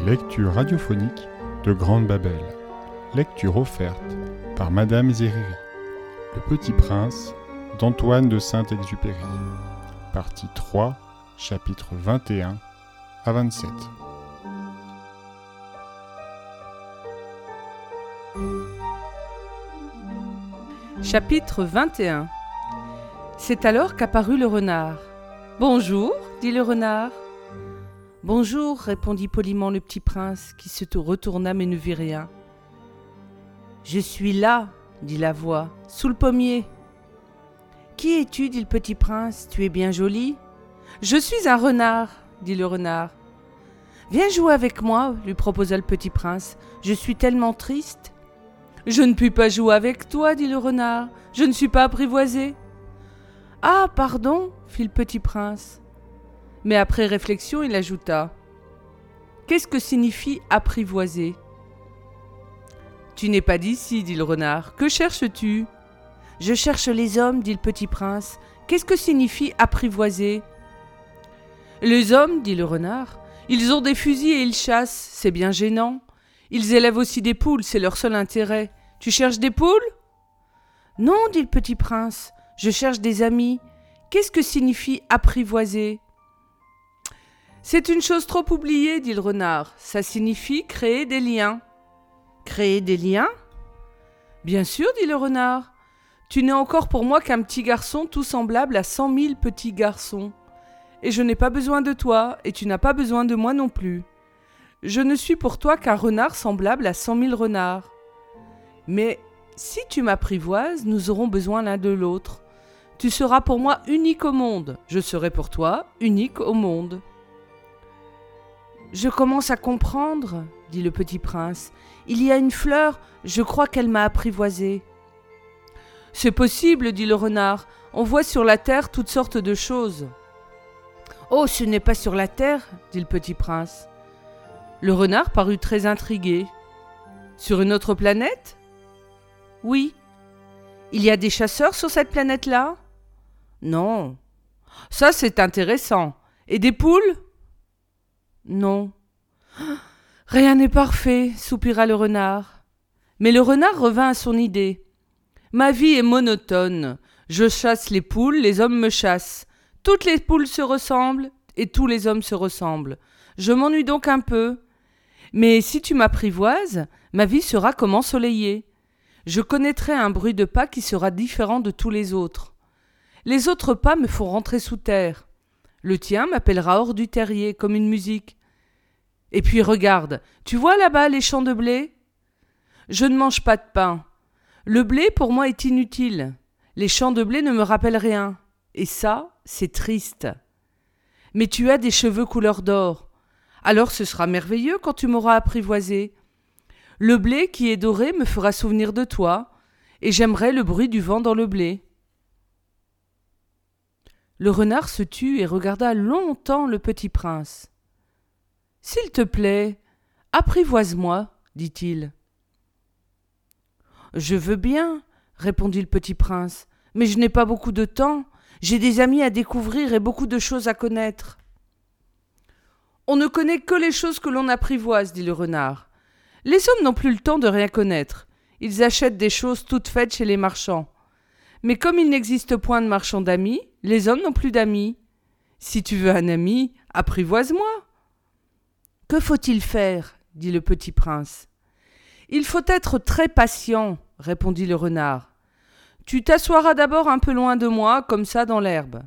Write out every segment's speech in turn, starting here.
Les lectures radiophoniques de Grande Babel. Lecture offerte par Madame Zériri. Le Petit Prince d'Antoine de Saint-Exupéry. Partie 3, chapitres 21 à 27. Chapitre 21 C'est alors qu'apparut le renard. Bonjour, dit le renard. Bonjour, répondit poliment le petit prince, qui se retourna mais ne vit rien. Je suis là, dit la voix, sous le pommier. Qui es-tu dit le petit prince? Tu es bien joli? Je suis un renard, dit le renard. Viens jouer avec moi, lui proposa le petit prince. Je suis tellement triste. Je ne puis pas jouer avec toi, dit le renard. Je ne suis pas apprivoisé. Ah, pardon, fit le petit prince. Mais après réflexion, il ajouta Qu'est-ce que signifie apprivoiser? Tu n'es pas d'ici, dit le renard. Que cherches-tu? Je cherche les hommes, dit le petit prince. Qu'est-ce que signifie apprivoiser? Les hommes, dit le renard, ils ont des fusils et ils chassent, c'est bien gênant. Ils élèvent aussi des poules, c'est leur seul intérêt. Tu cherches des poules? Non, dit le petit prince, je cherche des amis. Qu'est-ce que signifie apprivoiser? C'est une chose trop oubliée, dit le renard. Ça signifie créer des liens. Créer des liens? Bien sûr, dit le renard. Tu n'es encore pour moi qu'un petit garçon tout semblable à cent mille petits garçons. Et je n'ai pas besoin de toi, et tu n'as pas besoin de moi non plus. Je ne suis pour toi qu'un renard semblable à cent mille renards. Mais si tu m'apprivoises, nous aurons besoin l'un de l'autre. Tu seras pour moi unique au monde, je serai pour toi unique au monde. Je commence à comprendre, dit le petit prince. Il y a une fleur, je crois qu'elle m'a apprivoisé. C'est possible, dit le renard. On voit sur la terre toutes sortes de choses. Oh, ce n'est pas sur la terre, dit le petit prince. Le renard parut très intrigué. Sur une autre planète? Oui. Il y a des chasseurs sur cette planète-là? Non. Ça, c'est intéressant. Et des poules? Non. Rien n'est parfait, soupira le renard. Mais le renard revint à son idée. Ma vie est monotone. Je chasse les poules, les hommes me chassent. Toutes les poules se ressemblent et tous les hommes se ressemblent. Je m'ennuie donc un peu. Mais si tu m'apprivoises, ma vie sera comme ensoleillée. Je connaîtrai un bruit de pas qui sera différent de tous les autres. Les autres pas me font rentrer sous terre. Le tien m'appellera hors du terrier comme une musique. Et puis regarde, tu vois là-bas les champs de blé? Je ne mange pas de pain. Le blé pour moi est inutile. Les champs de blé ne me rappellent rien. Et ça, c'est triste. Mais tu as des cheveux couleur d'or. Alors ce sera merveilleux quand tu m'auras apprivoisé. Le blé qui est doré me fera souvenir de toi, et j'aimerais le bruit du vent dans le blé. Le renard se tut et regarda longtemps le petit prince. S'il te plaît, apprivoise-moi, dit-il. Je veux bien, répondit le petit prince, mais je n'ai pas beaucoup de temps. J'ai des amis à découvrir et beaucoup de choses à connaître. On ne connaît que les choses que l'on apprivoise, dit le renard. Les hommes n'ont plus le temps de rien connaître. Ils achètent des choses toutes faites chez les marchands. Mais comme il n'existe point de marchands d'amis, les hommes n'ont plus d'amis. Si tu veux un ami, apprivoise-moi. Que faut-il faire? dit le petit prince. Il faut être très patient, répondit le renard. Tu t'assoiras d'abord un peu loin de moi, comme ça dans l'herbe.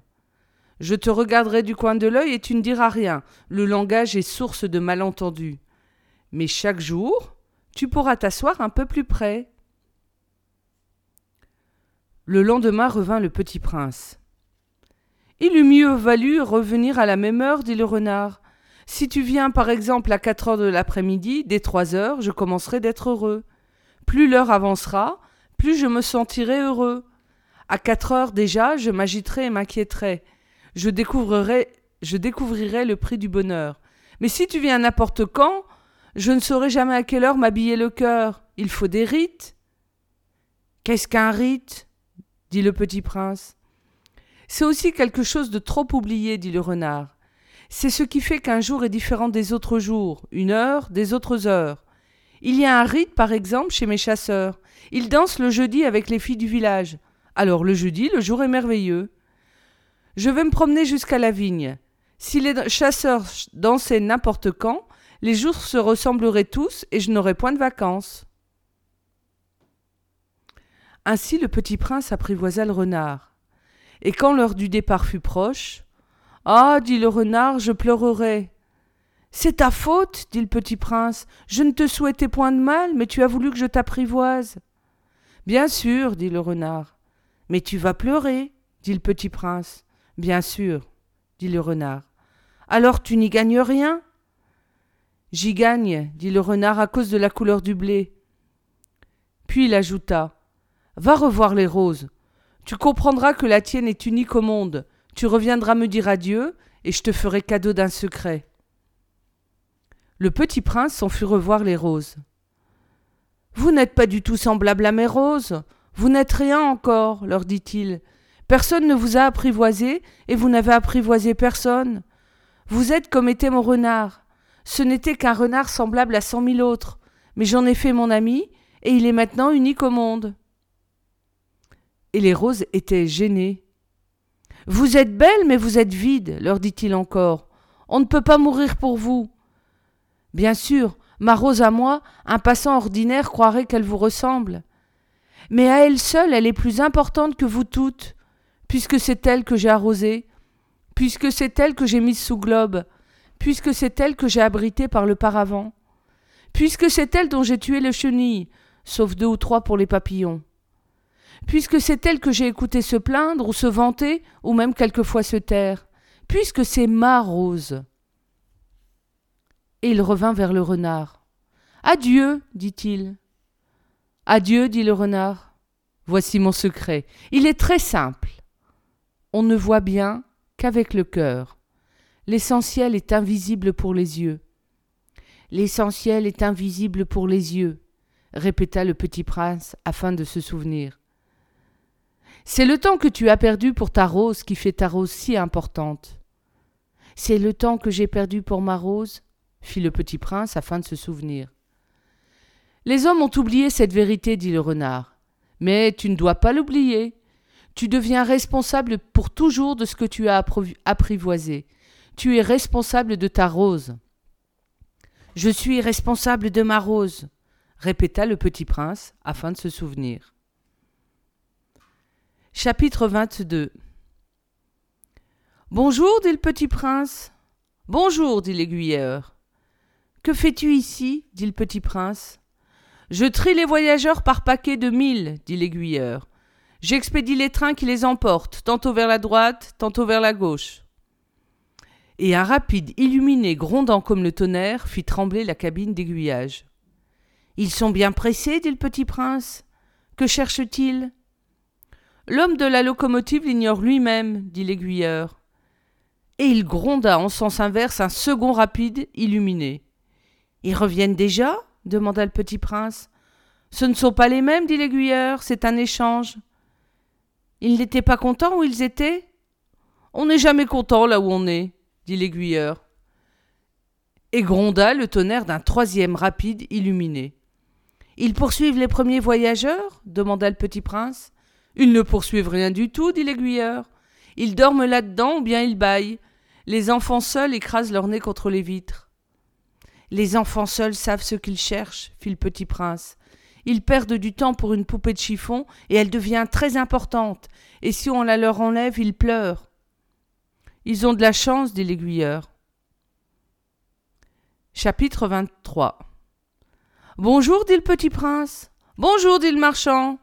Je te regarderai du coin de l'œil et tu ne diras rien. Le langage est source de malentendus. Mais chaque jour, tu pourras t'asseoir un peu plus près. Le lendemain revint le petit prince. Il eût mieux valu revenir à la même heure, dit le renard. Si tu viens par exemple à quatre heures de l'après-midi, dès trois heures, je commencerai d'être heureux. Plus l'heure avancera, plus je me sentirai heureux. À quatre heures déjà, je m'agiterai et m'inquiéterai. Je découvrirai, je découvrirai le prix du bonheur. Mais si tu viens n'importe quand, je ne saurai jamais à quelle heure m'habiller le cœur. Il faut des rites. Qu'est-ce qu'un rite? Dit le petit prince. C'est aussi quelque chose de trop oublié, dit le renard. C'est ce qui fait qu'un jour est différent des autres jours, une heure des autres heures. Il y a un rite, par exemple, chez mes chasseurs. Ils dansent le jeudi avec les filles du village. Alors le jeudi, le jour est merveilleux. Je vais me promener jusqu'à la vigne. Si les chasseurs dansaient n'importe quand, les jours se ressembleraient tous et je n'aurais point de vacances. Ainsi le petit prince apprivoisa le renard. Et quand l'heure du départ fut proche, Ah, dit le renard, je pleurerai. C'est ta faute, dit le petit prince. Je ne te souhaitais point de mal, mais tu as voulu que je t'apprivoise. Bien sûr, dit le renard. Mais tu vas pleurer, dit le petit prince. Bien sûr, dit le renard. Alors tu n'y gagnes rien J'y gagne, dit le renard, à cause de la couleur du blé. Puis il ajouta Va revoir les roses. Tu comprendras que la tienne est unique au monde. Tu reviendras me dire adieu, et je te ferai cadeau d'un secret. Le petit prince s'en fut revoir les roses. Vous n'êtes pas du tout semblable à mes roses. Vous n'êtes rien encore, leur dit-il. Personne ne vous a apprivoisé, et vous n'avez apprivoisé personne. Vous êtes comme était mon renard. Ce n'était qu'un renard semblable à cent mille autres, mais j'en ai fait mon ami, et il est maintenant unique au monde. Et les roses étaient gênées. Vous êtes belle, mais vous êtes vide, leur dit-il encore. On ne peut pas mourir pour vous. Bien sûr, ma rose à moi, un passant ordinaire croirait qu'elle vous ressemble. Mais à elle seule, elle est plus importante que vous toutes, puisque c'est elle que j'ai arrosée, puisque c'est elle que j'ai mise sous globe, puisque c'est elle que j'ai abritée par le paravent, puisque c'est elle dont j'ai tué les chenilles, sauf deux ou trois pour les papillons, puisque c'est elle que j'ai écouté se plaindre ou se vanter, ou même quelquefois se taire, puisque c'est ma rose. Et il revint vers le renard. Adieu, dit-il. Adieu, dit le renard. Voici mon secret. Il est très simple. On ne voit bien qu'avec le cœur. L'essentiel est invisible pour les yeux. L'essentiel est invisible pour les yeux, répéta le petit prince afin de se souvenir. C'est le temps que tu as perdu pour ta rose qui fait ta rose si importante. C'est le temps que j'ai perdu pour ma rose, fit le petit prince afin de se souvenir. Les hommes ont oublié cette vérité, dit le renard. Mais tu ne dois pas l'oublier. Tu deviens responsable pour toujours de ce que tu as apprivoisé. Tu es responsable de ta rose. Je suis responsable de ma rose, répéta le petit prince afin de se souvenir. Chapitre 22 Bonjour, dit le petit prince. Bonjour, dit l'aiguilleur. Que fais-tu ici dit le petit prince? Je trie les voyageurs par paquets de mille, dit l'aiguilleur. J'expédie les trains qui les emportent, tantôt vers la droite, tantôt vers la gauche et un rapide illuminé grondant comme le tonnerre fit trembler la cabine d'aiguillage. Ils sont bien pressés, dit le petit prince. Que cherche-t-il L'homme de la locomotive l'ignore lui-même, dit l'aiguilleur. Et il gronda en sens inverse un second rapide illuminé. Ils reviennent déjà? demanda le petit prince. Ce ne sont pas les mêmes, dit l'aiguilleur, c'est un échange. Ils n'étaient pas contents où ils étaient? On n'est jamais content là où on est dit l'aiguilleur. Et gronda le tonnerre d'un troisième rapide illuminé. Ils poursuivent les premiers voyageurs? demanda le petit prince. Ils ne poursuivent rien du tout, dit l'aiguilleur. Ils dorment là-dedans ou bien ils baillent. Les enfants seuls écrasent leur nez contre les vitres. Les enfants seuls savent ce qu'ils cherchent, fit le petit prince. Ils perdent du temps pour une poupée de chiffon et elle devient très importante, et si on la leur enlève, ils pleurent. Ils ont de la chance, dit l'aiguilleur. Chapitre 23 Bonjour, dit le petit prince. Bonjour, dit le marchand.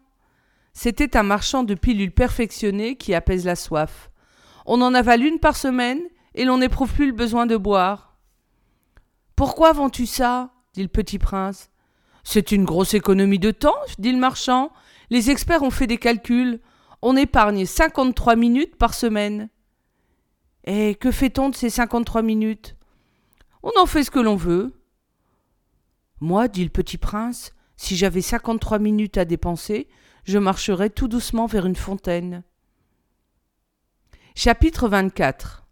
C'était un marchand de pilules perfectionnées qui apaise la soif. On en avale une par semaine et l'on n'éprouve plus le besoin de boire. Pourquoi vends-tu ça? dit le petit prince. C'est une grosse économie de temps, dit le marchand. Les experts ont fait des calculs. On épargne cinquante-trois minutes par semaine. Et que fait-on de ces cinquante-trois minutes? On en fait ce que l'on veut. Moi, dit le petit prince, si j'avais cinquante-trois minutes à dépenser, je marcherais tout doucement vers une fontaine. Chapitre 24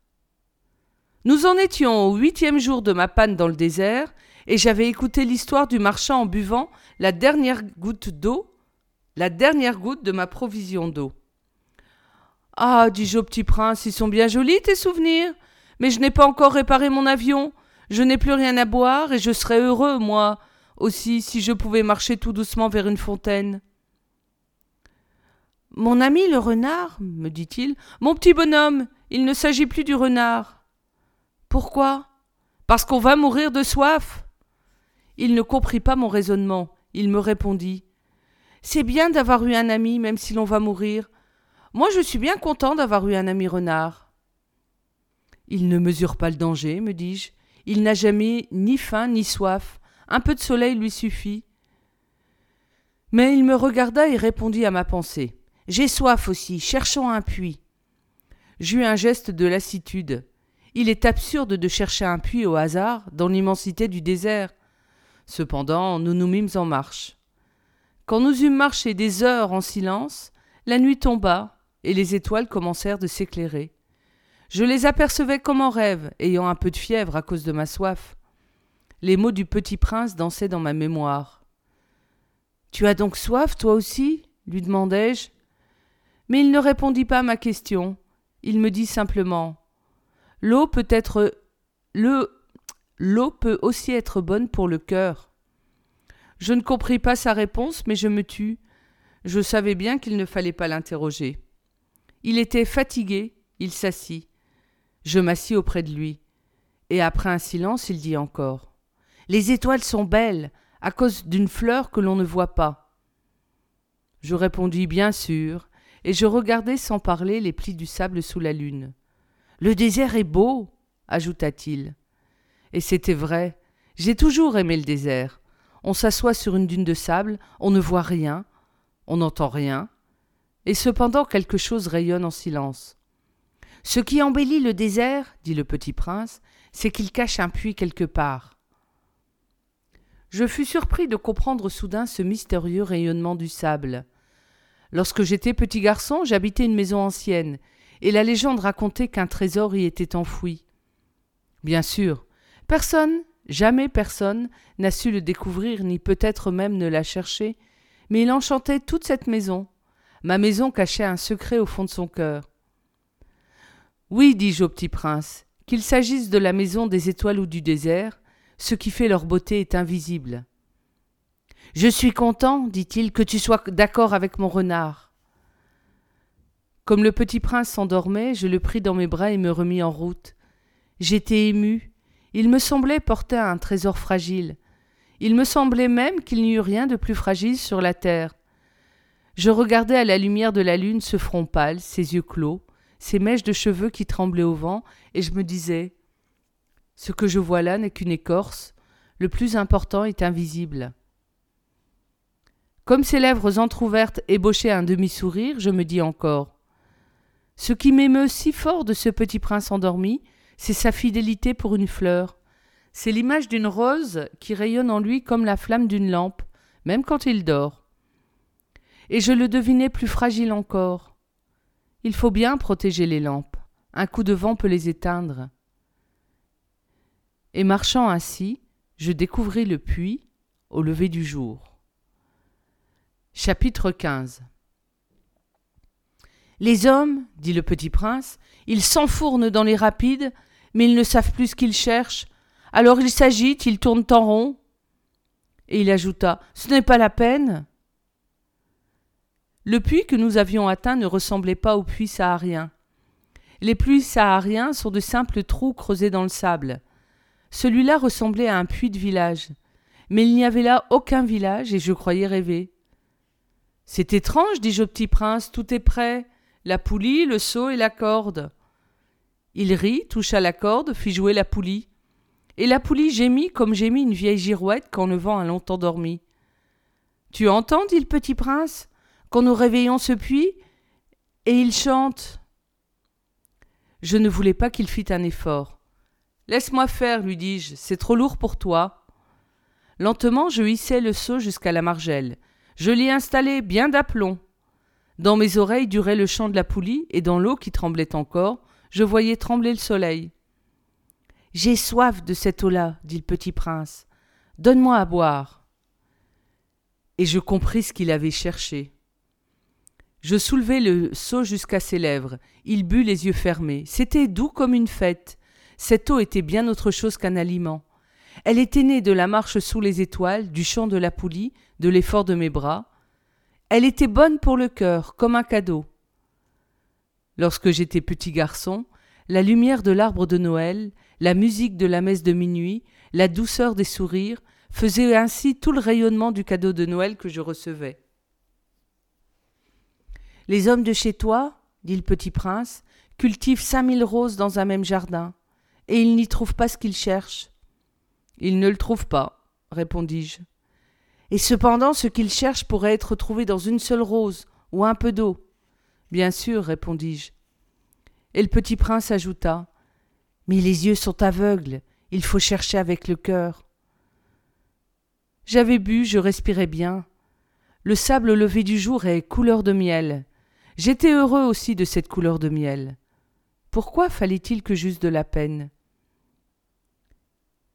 Nous en étions au huitième jour de ma panne dans le désert, et j'avais écouté l'histoire du marchand en buvant la dernière goutte d'eau, la dernière goutte de ma provision d'eau. Ah, dis-je au petit prince, ils sont bien jolis tes souvenirs. Mais je n'ai pas encore réparé mon avion. Je n'ai plus rien à boire et je serais heureux, moi, aussi, si je pouvais marcher tout doucement vers une fontaine. Mon ami le renard, me dit-il, mon petit bonhomme, il ne s'agit plus du renard. Pourquoi? Parce qu'on va mourir de soif. Il ne comprit pas mon raisonnement. Il me répondit. C'est bien d'avoir eu un ami, même si l'on va mourir. Moi, je suis bien content d'avoir eu un ami renard. Il ne mesure pas le danger, me dis-je. Il n'a jamais ni faim ni soif. Un peu de soleil lui suffit. Mais il me regarda et répondit à ma pensée. J'ai soif aussi, cherchons un puits. J'eus un geste de lassitude. Il est absurde de chercher un puits au hasard dans l'immensité du désert. Cependant, nous nous mîmes en marche. Quand nous eûmes marché des heures en silence, la nuit tomba, et les étoiles commencèrent de s'éclairer. Je les apercevais comme en rêve, ayant un peu de fièvre à cause de ma soif. Les mots du petit prince dansaient dans ma mémoire. Tu as donc soif, toi aussi lui demandai-je. Mais il ne répondit pas à ma question. Il me dit simplement L'eau peut être. Le... L'eau peut aussi être bonne pour le cœur. Je ne compris pas sa réponse, mais je me tus. Je savais bien qu'il ne fallait pas l'interroger. Il était fatigué, il s'assit. Je m'assis auprès de lui. Et après un silence, il dit encore Les étoiles sont belles, à cause d'une fleur que l'on ne voit pas. Je répondis Bien sûr, et je regardai sans parler les plis du sable sous la lune. Le désert est beau, ajouta-t-il. Et c'était vrai. J'ai toujours aimé le désert. On s'assoit sur une dune de sable, on ne voit rien, on n'entend rien, et cependant quelque chose rayonne en silence. Ce qui embellit le désert, dit le petit prince, c'est qu'il cache un puits quelque part. Je fus surpris de comprendre soudain ce mystérieux rayonnement du sable. Lorsque j'étais petit garçon, j'habitais une maison ancienne, et la légende racontait qu'un trésor y était enfoui. Bien sûr, personne, jamais personne, n'a su le découvrir, ni peut-être même ne l'a cherché, mais il enchantait toute cette maison, Ma maison cachait un secret au fond de son cœur. Oui, dis-je au petit prince, qu'il s'agisse de la maison des étoiles ou du désert, ce qui fait leur beauté est invisible. Je suis content, dit-il, que tu sois d'accord avec mon renard. Comme le petit prince s'endormait, je le pris dans mes bras et me remis en route. J'étais ému. Il me semblait porter un trésor fragile. Il me semblait même qu'il n'y eût rien de plus fragile sur la terre. Je regardais à la lumière de la lune ce front pâle, ses yeux clos, ses mèches de cheveux qui tremblaient au vent, et je me disais Ce que je vois là n'est qu'une écorce, le plus important est invisible. Comme ses lèvres entr'ouvertes ébauchaient un demi-sourire, je me dis encore Ce qui m'émeut si fort de ce petit prince endormi, c'est sa fidélité pour une fleur. C'est l'image d'une rose qui rayonne en lui comme la flamme d'une lampe, même quand il dort et je le devinais plus fragile encore. Il faut bien protéger les lampes. Un coup de vent peut les éteindre. Et marchant ainsi, je découvris le puits au lever du jour. Chapitre 15 Les hommes, dit le petit prince, ils s'enfournent dans les rapides, mais ils ne savent plus ce qu'ils cherchent. Alors ils s'agitent, ils tournent en rond. Et il ajouta Ce n'est pas la peine. Le puits que nous avions atteint ne ressemblait pas au puits saharien. Les puits sahariens sont de simples trous creusés dans le sable. Celui-là ressemblait à un puits de village. Mais il n'y avait là aucun village et je croyais rêver. C'est étrange, dis-je au petit prince, tout est prêt. La poulie, le seau et la corde. Il rit, toucha la corde, fit jouer la poulie. Et la poulie gémit comme gémit une vieille girouette quand le vent a longtemps dormi. Tu entends, dit le petit prince quand nous réveillons ce puits, et il chante. Je ne voulais pas qu'il fît un effort. Laisse-moi faire, lui dis-je, c'est trop lourd pour toi. Lentement, je hissai le seau jusqu'à la margelle. Je l'y installai bien d'aplomb. Dans mes oreilles durait le chant de la poulie, et dans l'eau qui tremblait encore, je voyais trembler le soleil. J'ai soif de cette eau-là, dit le petit prince. Donne-moi à boire. Et je compris ce qu'il avait cherché. Je soulevai le seau jusqu'à ses lèvres. Il but les yeux fermés. C'était doux comme une fête. Cette eau était bien autre chose qu'un aliment. Elle était née de la marche sous les étoiles, du chant de la poulie, de l'effort de mes bras. Elle était bonne pour le cœur, comme un cadeau. Lorsque j'étais petit garçon, la lumière de l'arbre de Noël, la musique de la messe de minuit, la douceur des sourires, faisaient ainsi tout le rayonnement du cadeau de Noël que je recevais. Les hommes de chez toi, dit le petit prince, cultivent cinq mille roses dans un même jardin, et ils n'y trouvent pas ce qu'ils cherchent. Ils ne le trouvent pas, répondis-je. Et cependant, ce qu'ils cherchent pourrait être trouvé dans une seule rose, ou un peu d'eau. Bien sûr, répondis-je. Et le petit prince ajouta. Mais les yeux sont aveugles, il faut chercher avec le cœur. J'avais bu, je respirais bien. Le sable levé du jour est couleur de miel. J'étais heureux aussi de cette couleur de miel. Pourquoi fallait-il que j'eusse de la peine?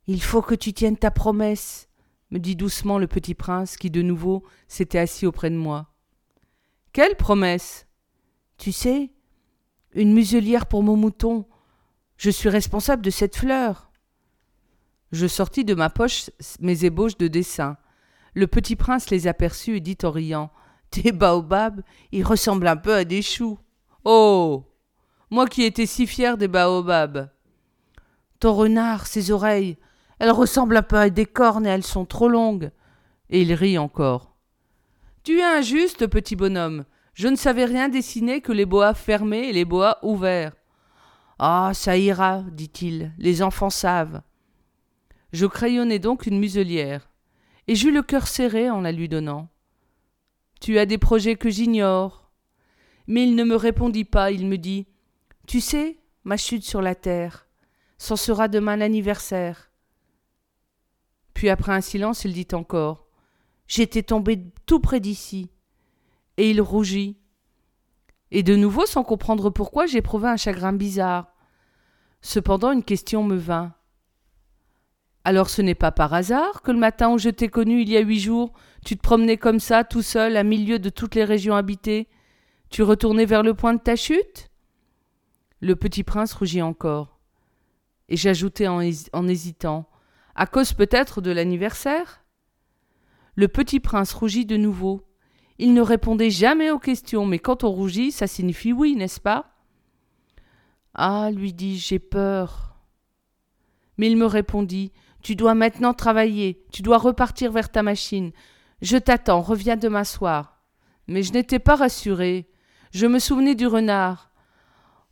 Il faut que tu tiennes ta promesse, me dit doucement le petit prince qui de nouveau s'était assis auprès de moi. Quelle promesse? Tu sais, une muselière pour mon mouton. Je suis responsable de cette fleur. Je sortis de ma poche mes ébauches de dessin. Le petit prince les aperçut et dit en riant tes baobabs, ils ressemblent un peu à des choux. Oh Moi qui étais si fier des baobabs. Ton renard, ses oreilles, elles ressemblent un peu à des cornes et elles sont trop longues. Et il rit encore. Tu es injuste, petit bonhomme. Je ne savais rien dessiner que les boas fermés et les boas ouverts. Ah, ça ira, dit-il, les enfants savent. Je crayonnai donc une muselière, et j'eus le cœur serré en la lui donnant. Tu as des projets que j'ignore. Mais il ne me répondit pas, il me dit Tu sais, ma chute sur la terre, c'en sera demain l'anniversaire. Puis après un silence, il dit encore J'étais tombé tout près d'ici. Et il rougit. Et de nouveau, sans comprendre pourquoi, j'éprouvai un chagrin bizarre. Cependant, une question me vint. Alors ce n'est pas par hasard que le matin où je t'ai connu il y a huit jours, tu te promenais comme ça, tout seul, à milieu de toutes les régions habitées. Tu retournais vers le point de ta chute? Le petit prince rougit encore. Et j'ajoutai en hésitant À cause peut-être de l'anniversaire? Le petit prince rougit de nouveau. Il ne répondait jamais aux questions, mais quand on rougit, ça signifie oui, n'est-ce pas? Ah, lui dis-je, j'ai peur. Mais il me répondit tu dois maintenant travailler, tu dois repartir vers ta machine. Je t'attends, reviens demain soir. Mais je n'étais pas rassuré. Je me souvenais du renard.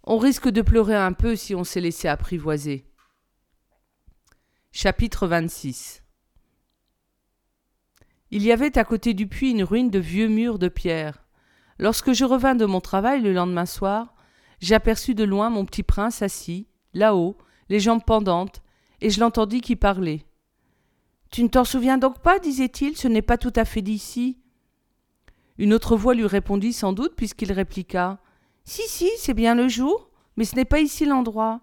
On risque de pleurer un peu si on s'est laissé apprivoiser. Chapitre 26 Il y avait à côté du puits une ruine de vieux murs de pierre. Lorsque je revins de mon travail le lendemain soir, j'aperçus de loin mon petit prince assis, là-haut, les jambes pendantes, et je l'entendis qui parlait. Tu ne t'en souviens donc pas disait-il, ce n'est pas tout à fait d'ici? Une autre voix lui répondit sans doute, puisqu'il répliqua. Si, si, c'est bien le jour, mais ce n'est pas ici l'endroit.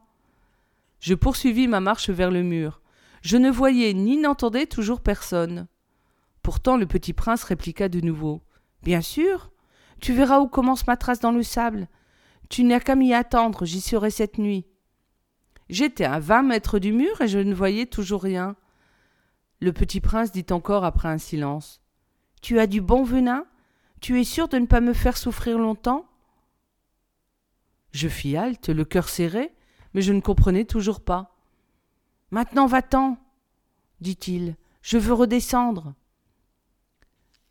Je poursuivis ma marche vers le mur. Je ne voyais ni n'entendais toujours personne. Pourtant le petit prince répliqua de nouveau. Bien sûr. Tu verras où commence ma trace dans le sable. Tu n'as qu'à m'y attendre, j'y serai cette nuit. J'étais à vingt mètres du mur et je ne voyais toujours rien. Le petit prince dit encore après un silence. Tu as du bon venin? Tu es sûr de ne pas me faire souffrir longtemps? Je fis halte, le cœur serré, mais je ne comprenais toujours pas. Maintenant va-t'en, dit-il, je veux redescendre.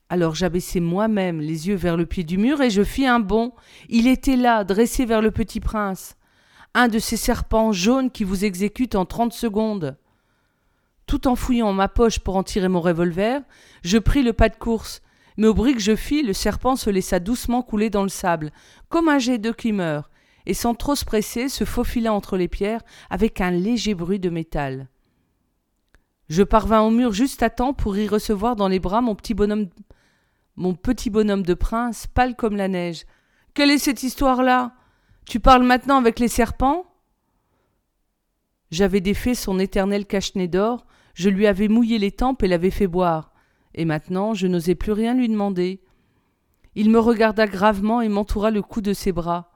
Alors j'abaissai moi-même les yeux vers le pied du mur et je fis un bond. Il était là, dressé vers le petit prince un de ces serpents jaunes qui vous exécutent en trente secondes. Tout en fouillant ma poche pour en tirer mon revolver, je pris le pas de course, mais au bruit que je fis, le serpent se laissa doucement couler dans le sable, comme un jet d'eau qui meurt, et sans trop se presser, se faufila entre les pierres avec un léger bruit de métal. Je parvins au mur juste à temps pour y recevoir dans les bras mon petit bonhomme mon petit bonhomme de prince, pâle comme la neige. Quelle est cette histoire-là? Tu parles maintenant avec les serpents? J'avais défait son éternel cache-nez d'or, je lui avais mouillé les tempes et l'avais fait boire, et maintenant je n'osais plus rien lui demander. Il me regarda gravement et m'entoura le cou de ses bras.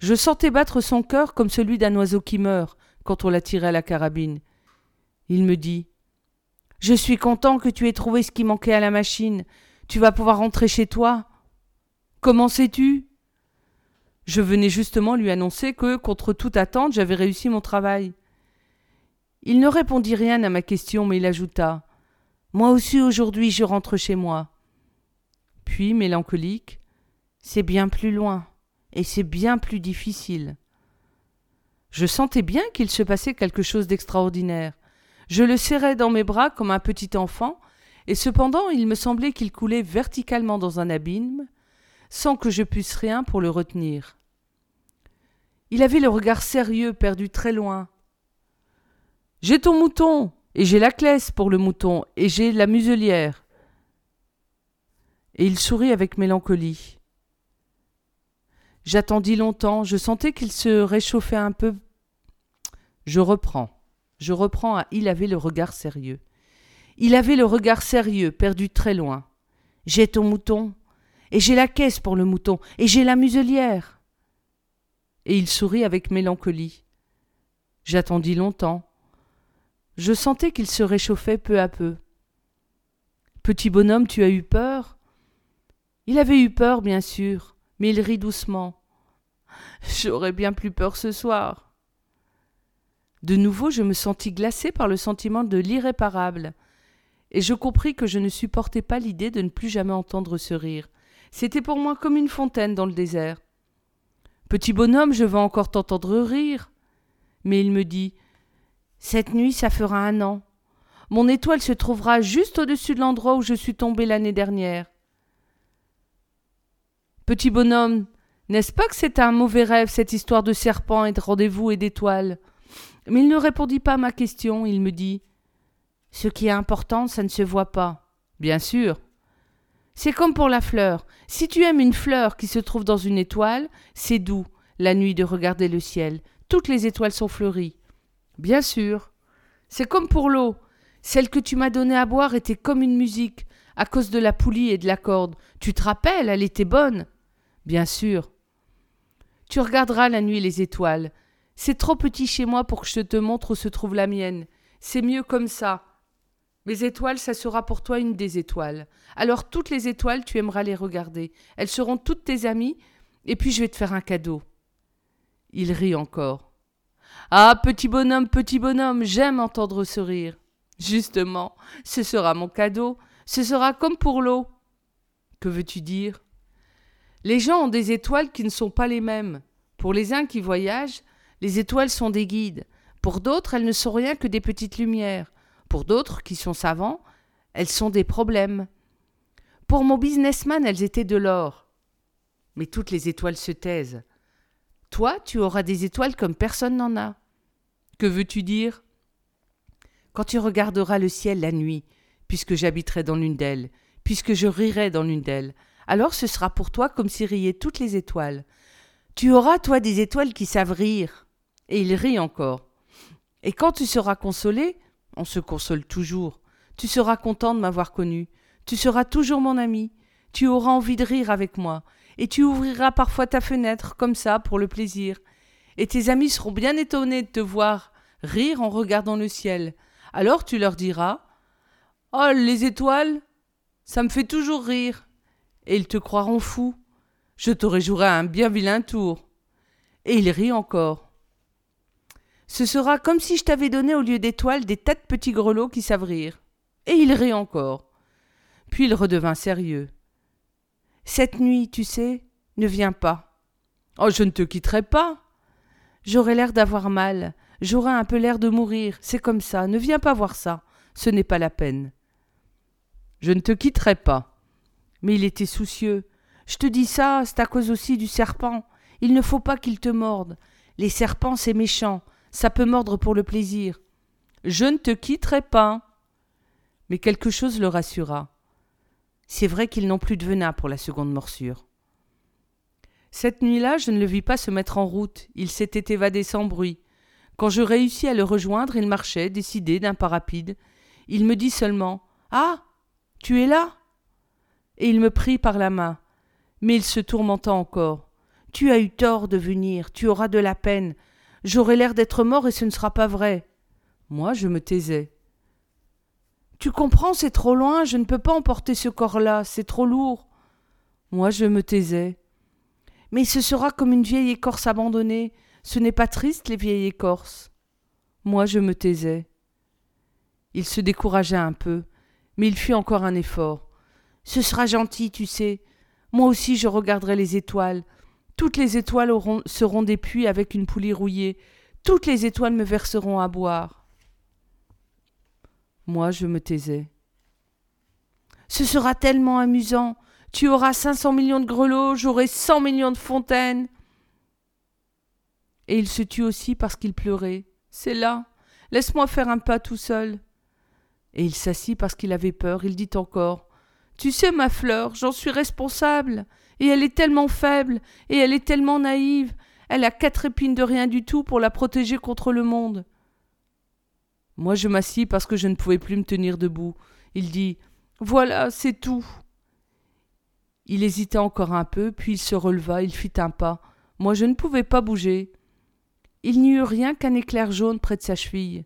Je sentais battre son cœur comme celui d'un oiseau qui meurt quand on l'a tiré à la carabine. Il me dit Je suis content que tu aies trouvé ce qui manquait à la machine. Tu vas pouvoir rentrer chez toi. Comment sais-tu? Je venais justement lui annoncer que, contre toute attente, j'avais réussi mon travail. Il ne répondit rien à ma question, mais il ajouta Moi aussi aujourd'hui je rentre chez moi. Puis, mélancolique C'est bien plus loin, et c'est bien plus difficile. Je sentais bien qu'il se passait quelque chose d'extraordinaire. Je le serrais dans mes bras comme un petit enfant, et cependant il me semblait qu'il coulait verticalement dans un abîme, sans que je puisse rien pour le retenir. Il avait le regard sérieux, perdu très loin. J'ai ton mouton, et j'ai la claisse pour le mouton, et j'ai la muselière. Et il sourit avec mélancolie. J'attendis longtemps, je sentais qu'il se réchauffait un peu. Je reprends. Je reprends à il avait le regard sérieux. Il avait le regard sérieux, perdu très loin. J'ai ton mouton, et j'ai la caisse pour le mouton, et j'ai la muselière. Et il sourit avec mélancolie. J'attendis longtemps. Je sentais qu'il se réchauffait peu à peu. Petit bonhomme, tu as eu peur? Il avait eu peur, bien sûr, mais il rit doucement. J'aurais bien plus peur ce soir. De nouveau, je me sentis glacé par le sentiment de l'irréparable, et je compris que je ne supportais pas l'idée de ne plus jamais entendre ce rire. C'était pour moi comme une fontaine dans le désert. Petit bonhomme, je veux encore t'entendre rire. Mais il me dit Cette nuit, ça fera un an. Mon étoile se trouvera juste au-dessus de l'endroit où je suis tombé l'année dernière. Petit bonhomme, n'est-ce pas que c'est un mauvais rêve, cette histoire de serpent et de rendez-vous et d'étoiles? Mais il ne répondit pas à ma question, il me dit Ce qui est important, ça ne se voit pas. Bien sûr, c'est comme pour la fleur. Si tu aimes une fleur qui se trouve dans une étoile, c'est doux, la nuit, de regarder le ciel. Toutes les étoiles sont fleuries. Bien sûr. C'est comme pour l'eau. Celle que tu m'as donnée à boire était comme une musique, à cause de la poulie et de la corde. Tu te rappelles, elle était bonne. Bien sûr. Tu regarderas la nuit les étoiles. C'est trop petit chez moi pour que je te montre où se trouve la mienne. C'est mieux comme ça. Mes étoiles, ça sera pour toi une des étoiles. Alors toutes les étoiles, tu aimeras les regarder. Elles seront toutes tes amies, et puis je vais te faire un cadeau. Il rit encore. Ah, petit bonhomme, petit bonhomme, j'aime entendre ce rire. Justement, ce sera mon cadeau. Ce sera comme pour l'eau. Que veux-tu dire? Les gens ont des étoiles qui ne sont pas les mêmes. Pour les uns qui voyagent, les étoiles sont des guides. Pour d'autres, elles ne sont rien que des petites lumières. Pour d'autres, qui sont savants, elles sont des problèmes. Pour mon businessman, elles étaient de l'or. Mais toutes les étoiles se taisent. Toi, tu auras des étoiles comme personne n'en a. Que veux-tu dire? Quand tu regarderas le ciel la nuit, puisque j'habiterai dans l'une d'elles, puisque je rirai dans l'une d'elles, alors ce sera pour toi comme si riaient toutes les étoiles. Tu auras, toi, des étoiles qui savent rire. Et il rit encore. Et quand tu seras consolé, on se console toujours. Tu seras content de m'avoir connu. Tu seras toujours mon ami. Tu auras envie de rire avec moi. Et tu ouvriras parfois ta fenêtre, comme ça, pour le plaisir. Et tes amis seront bien étonnés de te voir rire en regardant le ciel. Alors tu leur diras Oh, les étoiles Ça me fait toujours rire. Et ils te croiront fou. Je t'aurais joué un bien vilain tour. Et il rit encore. Ce sera comme si je t'avais donné au lieu d'étoiles des tas de petits grelots qui savent rire. Et il rit encore. Puis il redevint sérieux. Cette nuit, tu sais, ne viens pas. Oh, je ne te quitterai pas. J'aurai l'air d'avoir mal, j'aurai un peu l'air de mourir, c'est comme ça, ne viens pas voir ça, ce n'est pas la peine. Je ne te quitterai pas. Mais il était soucieux. Je te dis ça, c'est à cause aussi du serpent. Il ne faut pas qu'il te morde. Les serpents, c'est méchant. Ça peut mordre pour le plaisir. Je ne te quitterai pas. Mais quelque chose le rassura. C'est vrai qu'ils n'ont plus de venin pour la seconde morsure. Cette nuit-là, je ne le vis pas se mettre en route. Il s'était évadé sans bruit. Quand je réussis à le rejoindre, il marchait, décidé, d'un pas rapide. Il me dit seulement Ah Tu es là? Et il me prit par la main. Mais il se tourmenta encore. Tu as eu tort de venir, tu auras de la peine. J'aurai l'air d'être mort et ce ne sera pas vrai. Moi, je me taisais. Tu comprends, c'est trop loin, je ne peux pas emporter ce corps-là, c'est trop lourd. Moi, je me taisais. Mais ce sera comme une vieille écorce abandonnée. Ce n'est pas triste, les vieilles écorces. Moi, je me taisais. Il se découragea un peu, mais il fit encore un effort. Ce sera gentil, tu sais. Moi aussi, je regarderai les étoiles. Toutes les étoiles seront des puits avec une poulie rouillée. Toutes les étoiles me verseront à boire. Moi, je me taisais. Ce sera tellement amusant. Tu auras cinq cents millions de grelots, j'aurai cent millions de fontaines. Et il se tut aussi parce qu'il pleurait. C'est là. Laisse-moi faire un pas tout seul. Et il s'assit parce qu'il avait peur. Il dit encore. Tu sais, ma fleur, j'en suis responsable. Et elle est tellement faible, et elle est tellement naïve. Elle a quatre épines de rien du tout pour la protéger contre le monde. Moi je m'assis parce que je ne pouvais plus me tenir debout. Il dit. Voilà, c'est tout. Il hésita encore un peu, puis il se releva, il fit un pas. Moi je ne pouvais pas bouger. Il n'y eut rien qu'un éclair jaune près de sa cheville.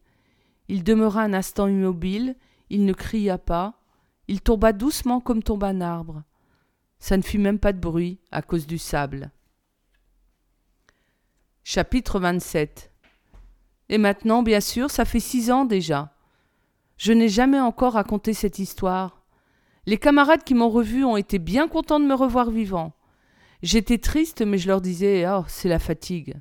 Il demeura un instant immobile, il ne cria pas, il tomba doucement comme tombe un arbre. Ça ne fit même pas de bruit à cause du sable. Chapitre 27 Et maintenant, bien sûr, ça fait six ans déjà. Je n'ai jamais encore raconté cette histoire. Les camarades qui m'ont revu ont été bien contents de me revoir vivant. J'étais triste, mais je leur disais Oh, c'est la fatigue.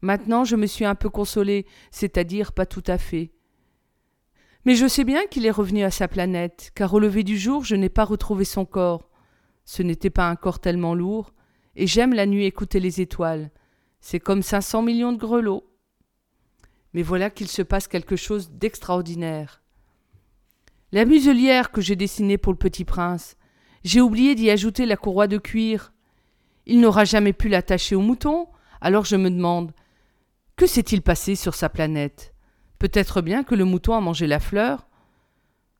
Maintenant, je me suis un peu consolé, c'est-à-dire pas tout à fait. Mais je sais bien qu'il est revenu à sa planète, car au lever du jour, je n'ai pas retrouvé son corps. Ce n'était pas un corps tellement lourd, et j'aime la nuit écouter les étoiles. C'est comme cinq cents millions de grelots. Mais voilà qu'il se passe quelque chose d'extraordinaire. La muselière que j'ai dessinée pour le petit prince, j'ai oublié d'y ajouter la courroie de cuir. Il n'aura jamais pu l'attacher au mouton, alors je me demande que s'est-il passé sur sa planète? Peut-être bien que le mouton a mangé la fleur.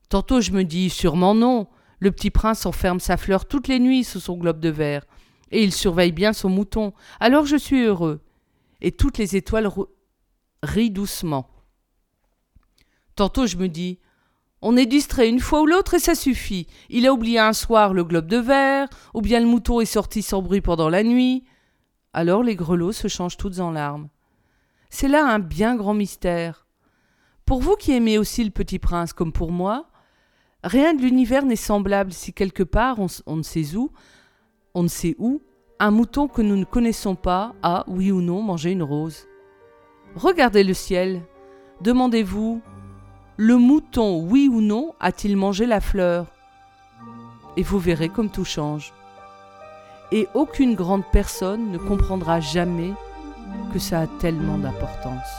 Tantôt je me dis sûrement non, le petit prince enferme sa fleur toutes les nuits sous son globe de verre, et il surveille bien son mouton, alors je suis heureux. Et toutes les étoiles rient doucement. Tantôt je me dis on est distrait une fois ou l'autre et ça suffit. Il a oublié un soir le globe de verre, ou bien le mouton est sorti sans bruit pendant la nuit. Alors les grelots se changent toutes en larmes. C'est là un bien grand mystère. Pour vous qui aimez aussi le petit prince comme pour moi, Rien de l'univers n'est semblable si quelque part, on, ne sait où, on ne sait où, un mouton que nous ne connaissons pas a, oui ou non, mangé une rose. Regardez le ciel. Demandez-vous, le mouton, oui ou non, a-t-il mangé la fleur? Et vous verrez comme tout change. Et aucune grande personne ne comprendra jamais que ça a tellement d'importance.